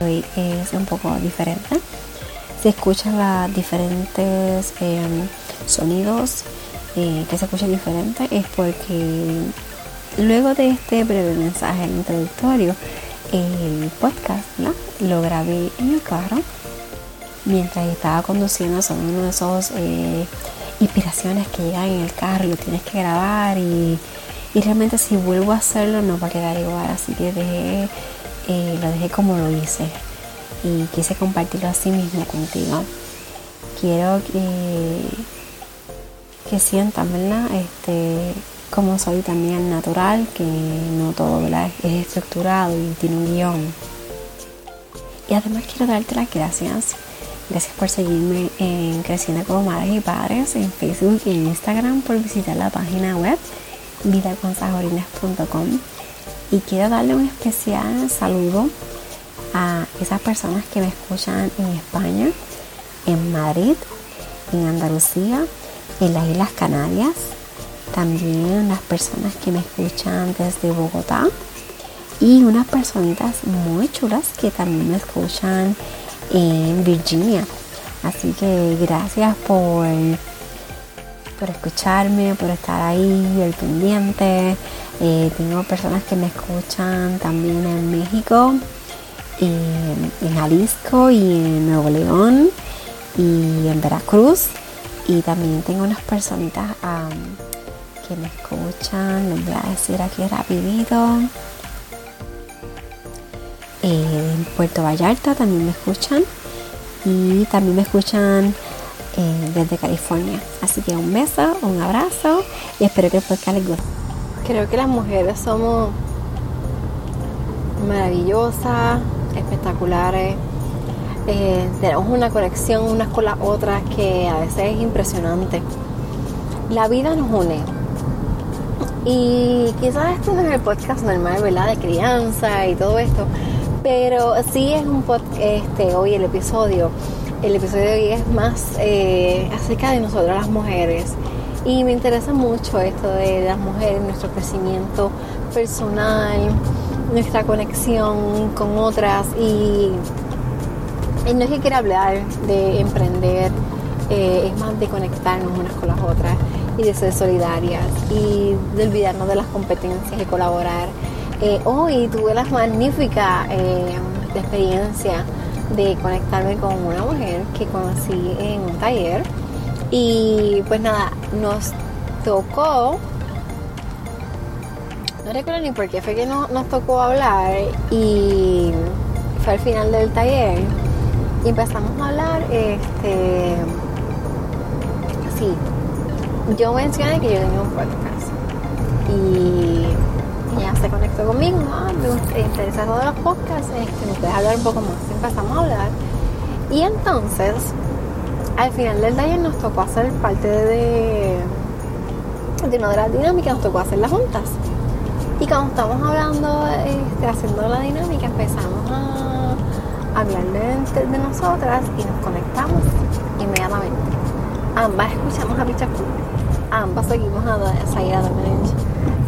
Hoy es un poco diferente. Se escuchan los diferentes em, sonidos eh, que se escuchan diferentes es porque luego de este breve mensaje introductorio, el podcast lo grabé en el carro mientras estaba conduciendo. Son uno de esos eh, inspiraciones que llegan en el carro y lo tienes que grabar y, realmente si vuelvo a hacerlo no va a quedar igual. Así que dejé, eh, lo dejé como lo hice y quise compartirlo así mismo contigo. Quiero que, que sientan, ¿verdad? Este, como soy también natural, que no todo es estructurado y tiene un guion. Y además quiero darte las gracias. Gracias por seguirme en Creciendo como Madres y Padres en Facebook y en Instagram, por visitar la página web vidaconsajorines.com. Y quiero darle un especial saludo a esas personas que me escuchan en España, en Madrid, en Andalucía, en las Islas Canarias, también las personas que me escuchan desde Bogotá y unas personitas muy chulas que también me escuchan en Virginia. Así que gracias por, por escucharme, por estar ahí, el pendiente. Eh, tengo personas que me escuchan también en México, en Jalisco y en Nuevo León y en Veracruz. Y también tengo unas personitas que me escuchan, les voy a decir aquí rapidito. Eh, en Puerto Vallarta también me escuchan y también me escuchan eh, desde California. Así que un beso, un abrazo y espero que el podcast les guste. Creo que las mujeres somos maravillosas, espectaculares. Eh, tenemos una conexión unas con las otras que a veces es impresionante. La vida nos une, y quizás esto no es el podcast normal, ¿verdad? De crianza y todo esto. Pero sí es un podcast, este, hoy el episodio. El episodio de hoy es más eh, acerca de nosotras las mujeres. Y me interesa mucho esto de las mujeres, nuestro crecimiento personal, nuestra conexión con otras. Y, no es que quiera hablar de emprender, eh, es más de conectarnos unas con las otras y de ser solidarias y de olvidarnos de las competencias y colaborar. Eh, hoy tuve la magnífica eh, experiencia de conectarme con una mujer que conocí en un taller y pues nada, nos tocó, no recuerdo ni por qué fue que no, nos tocó hablar y fue al final del taller y empezamos a hablar, este, sí, yo mencioné que yo tenía un podcast y ella se conectó conmigo, ah, me interesa todos los podcasts, este, me puedes hablar un poco más. Empezamos a hablar y entonces al final del taller nos tocó hacer parte de, de una de las dinámicas, nos tocó hacer las juntas. Y cuando estamos hablando, este, haciendo la dinámica, empezamos a hablar de, de nosotras y nos conectamos inmediatamente. Ambas escuchamos a Pichacu ambas seguimos a Zaira Domenech,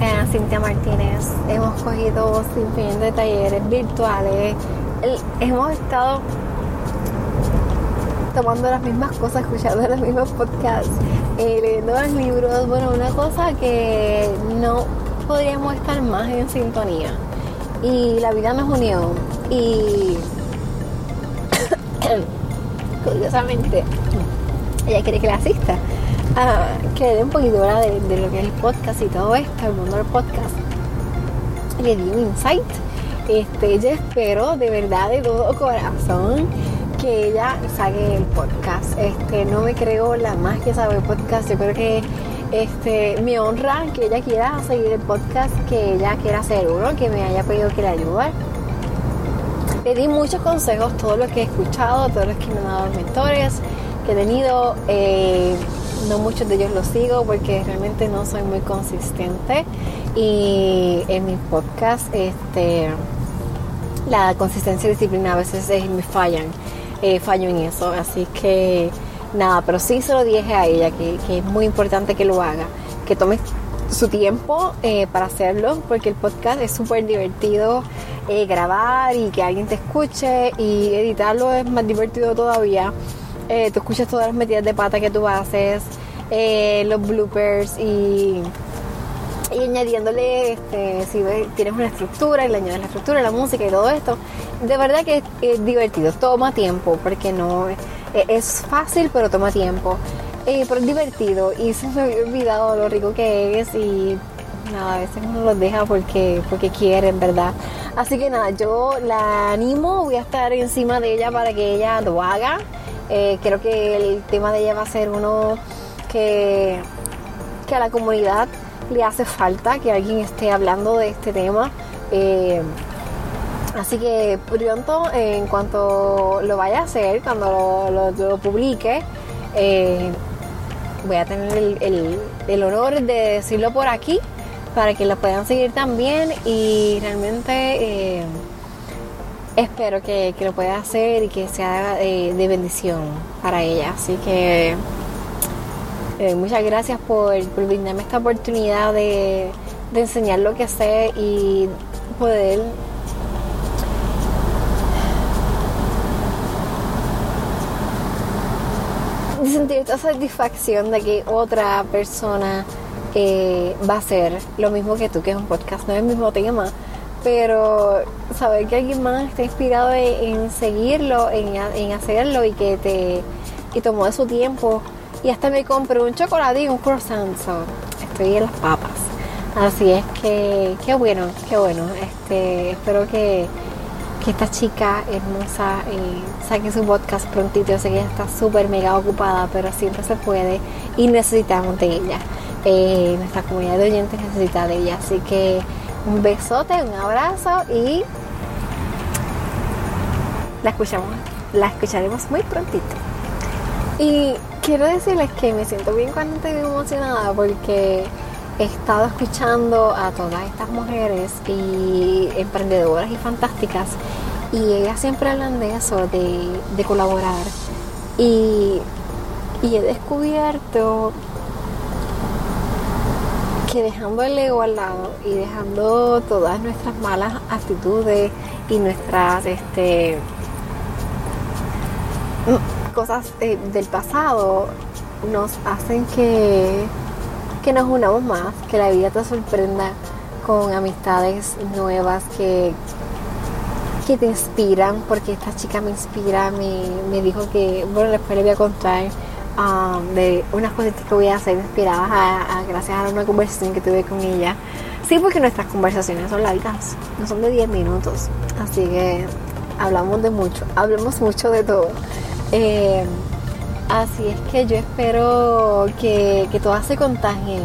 eh, Cintia Martínez. Hemos cogido sin de talleres virtuales. hemos estado tomando las mismas cosas, escuchando los mismos podcasts, eh, leyendo los libros. Bueno, una cosa que no podríamos estar más en sintonía. Y la vida nos unió. Y curiosamente, ella quiere que la asista que le dé un poquito de, de, lo que es el podcast y todo esto, el mundo del podcast. Le di un insight. Este, yo espero de verdad, de todo corazón, que ella saque el podcast. Este, no me creo la más que sabe el podcast. Yo creo que este, me honra que ella quiera seguir el podcast, que ella quiera hacer uno, que me haya pedido que le ayude. Le di muchos consejos, todo lo que he escuchado, todos los que me han dado mentores que he tenido. Eh, no muchos de ellos los sigo porque realmente no soy muy consistente y en mi podcast este la consistencia y disciplina a veces me fallan eh, fallo en eso así que nada pero sí se lo dije a ella que, es muy importante que lo haga que tome su tiempo eh, para hacerlo, porque el podcast es súper divertido eh, grabar y que alguien te escuche y editarlo es más divertido todavía. Eh, tú escuchas todas las metidas de pata que tú haces, los bloopers y, y añadiéndole, este, si tienes una estructura y le añades la estructura, la música y todo esto. De verdad que es, divertido, toma tiempo, porque no es fácil, pero toma tiempo. Eh, pero es divertido y se me había olvidado lo rico que es y nada, a veces uno los deja porque, porque quieren, ¿verdad? Así que nada, yo la animo, voy a estar encima de ella para que ella lo haga. Eh, creo que el tema de ella va a ser uno que, que a la comunidad le hace falta que alguien esté hablando de este tema. Eh, así que pronto, en cuanto lo vaya a hacer, cuando lo, publique, voy a tener el, honor de decirlo por aquí para que lo puedan seguir también y realmente eh, espero que, lo pueda hacer y que sea de, bendición para ella. Así que eh, muchas gracias por, por, brindarme esta oportunidad de, de enseñar lo que sé y poder sentir esta satisfacción de que otra persona eh, va a hacer lo mismo que tú, que es un podcast, no es el mismo tema, pero saber que alguien más está inspirado en, seguirlo, en, hacerlo y que te y tomó de su tiempo y hasta me compré un chocolate y un croissant, estoy en las papas. Así es que, qué bueno, qué bueno. Este, espero que que esta chica hermosa eh, saque su podcast prontito. Yo sé que ella está súper mega ocupada, pero siempre se puede y necesitamos de ella. Eh, nuestra comunidad de oyentes necesita de ella. Así que un besote, un abrazo y la escuchamos, la escucharemos muy prontito. Y quiero decirles que me siento bien cuando y emocionada porque he estado escuchando a todas estas mujeres y emprendedoras y fantásticas y ellas siempre hablan de eso, de, colaborar. Y, he descubierto que dejando el ego al lado y dejando todas nuestras malas actitudes y nuestras este, cosas del pasado nos hacen que que nos unamos más, que la vida te sorprenda con amistades nuevas que, que te inspiran, porque esta chica me inspira, me, dijo que, bueno, después le voy a contar um, de unas cositas que voy a hacer inspiradas a, gracias a una conversación que tuve con ella. Sí, porque nuestras conversaciones son largas, no son de 10 minutos, así que hablamos de mucho, hablemos mucho de todo. Eh, Así es que yo espero que, todas se contagien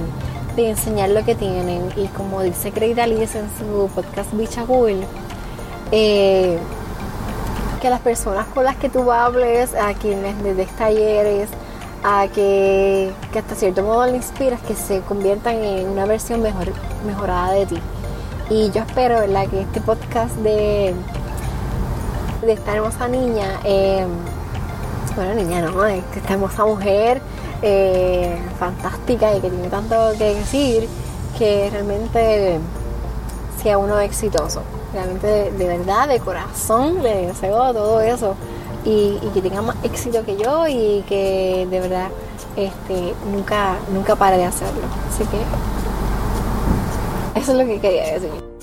de enseñar lo que tienen. Y como dice Craig Alice en su podcast Bicha Cool, eh, que las personas con las que tú hables, a quienes les des talleres, a que, hasta cierto modo le inspiras, que se conviertan en una versión mejor, mejorada de ti. Y yo espero ¿verdad? que este podcast de, de esta hermosa niña eh, bueno, niña, no, esta hermosa mujer eh, fantástica y que tiene tanto que decir que realmente sea uno exitoso. Realmente de, verdad, de corazón, le deseo todo eso y, que tenga más éxito que yo y que de verdad este, nunca, nunca pare de hacerlo. Así que eso es lo que quería decir.